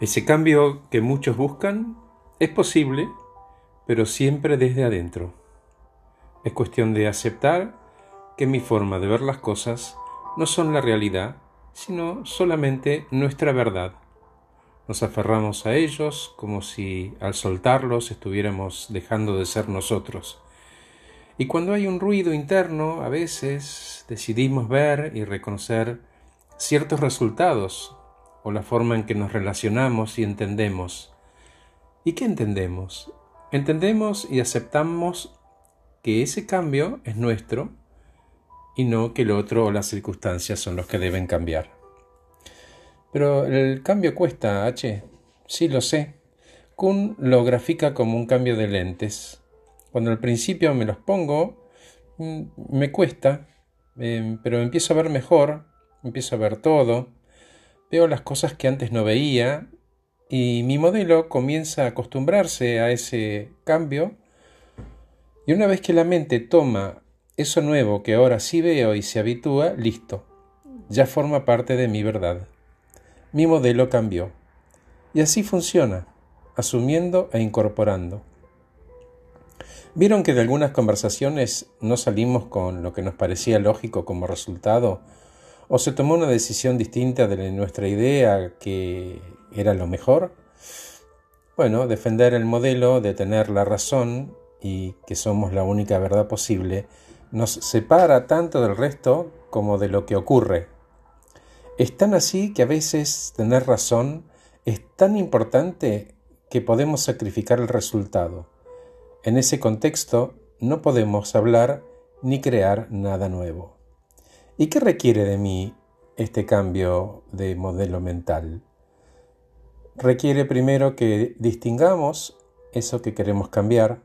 Ese cambio que muchos buscan es posible, pero siempre desde adentro. Es cuestión de aceptar que mi forma de ver las cosas no son la realidad, sino solamente nuestra verdad. Nos aferramos a ellos como si al soltarlos estuviéramos dejando de ser nosotros. Y cuando hay un ruido interno, a veces decidimos ver y reconocer ciertos resultados o la forma en que nos relacionamos y entendemos. ¿Y qué entendemos? Entendemos y aceptamos que ese cambio es nuestro y no que el otro o las circunstancias son los que deben cambiar. Pero el cambio cuesta, H. Sí, lo sé. Kuhn lo grafica como un cambio de lentes. Cuando al principio me los pongo, mm, me cuesta, em, pero empiezo a ver mejor, empiezo a ver todo, veo las cosas que antes no veía y mi modelo comienza a acostumbrarse a ese cambio y una vez que la mente toma eso nuevo que ahora sí veo y se habitúa, listo, ya forma parte de mi verdad. Mi modelo cambió. Y así funciona, asumiendo e incorporando. Vieron que de algunas conversaciones no salimos con lo que nos parecía lógico como resultado ¿O se tomó una decisión distinta de nuestra idea que era lo mejor? Bueno, defender el modelo de tener la razón y que somos la única verdad posible nos separa tanto del resto como de lo que ocurre. Es tan así que a veces tener razón es tan importante que podemos sacrificar el resultado. En ese contexto no podemos hablar ni crear nada nuevo. ¿Y qué requiere de mí este cambio de modelo mental? Requiere primero que distingamos eso que queremos cambiar,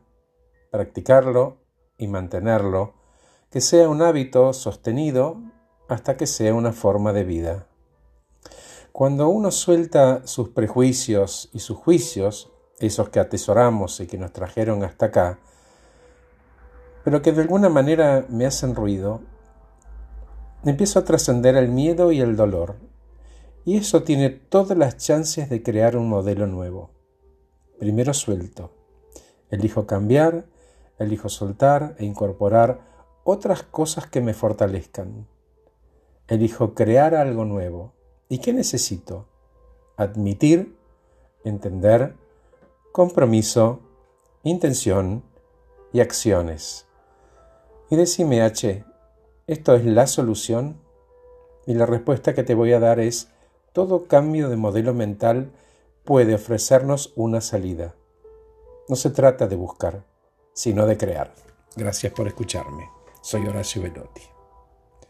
practicarlo y mantenerlo, que sea un hábito sostenido hasta que sea una forma de vida. Cuando uno suelta sus prejuicios y sus juicios, esos que atesoramos y que nos trajeron hasta acá, pero que de alguna manera me hacen ruido, empiezo a trascender el miedo y el dolor. Y eso tiene todas las chances de crear un modelo nuevo. Primero suelto. Elijo cambiar, elijo soltar e incorporar otras cosas que me fortalezcan. Elijo crear algo nuevo. ¿Y qué necesito? Admitir, entender, compromiso, intención y acciones. Y decime, H, ¿Esto es la solución? Y la respuesta que te voy a dar es, todo cambio de modelo mental puede ofrecernos una salida. No se trata de buscar, sino de crear. Gracias por escucharme. Soy Horacio Velotti.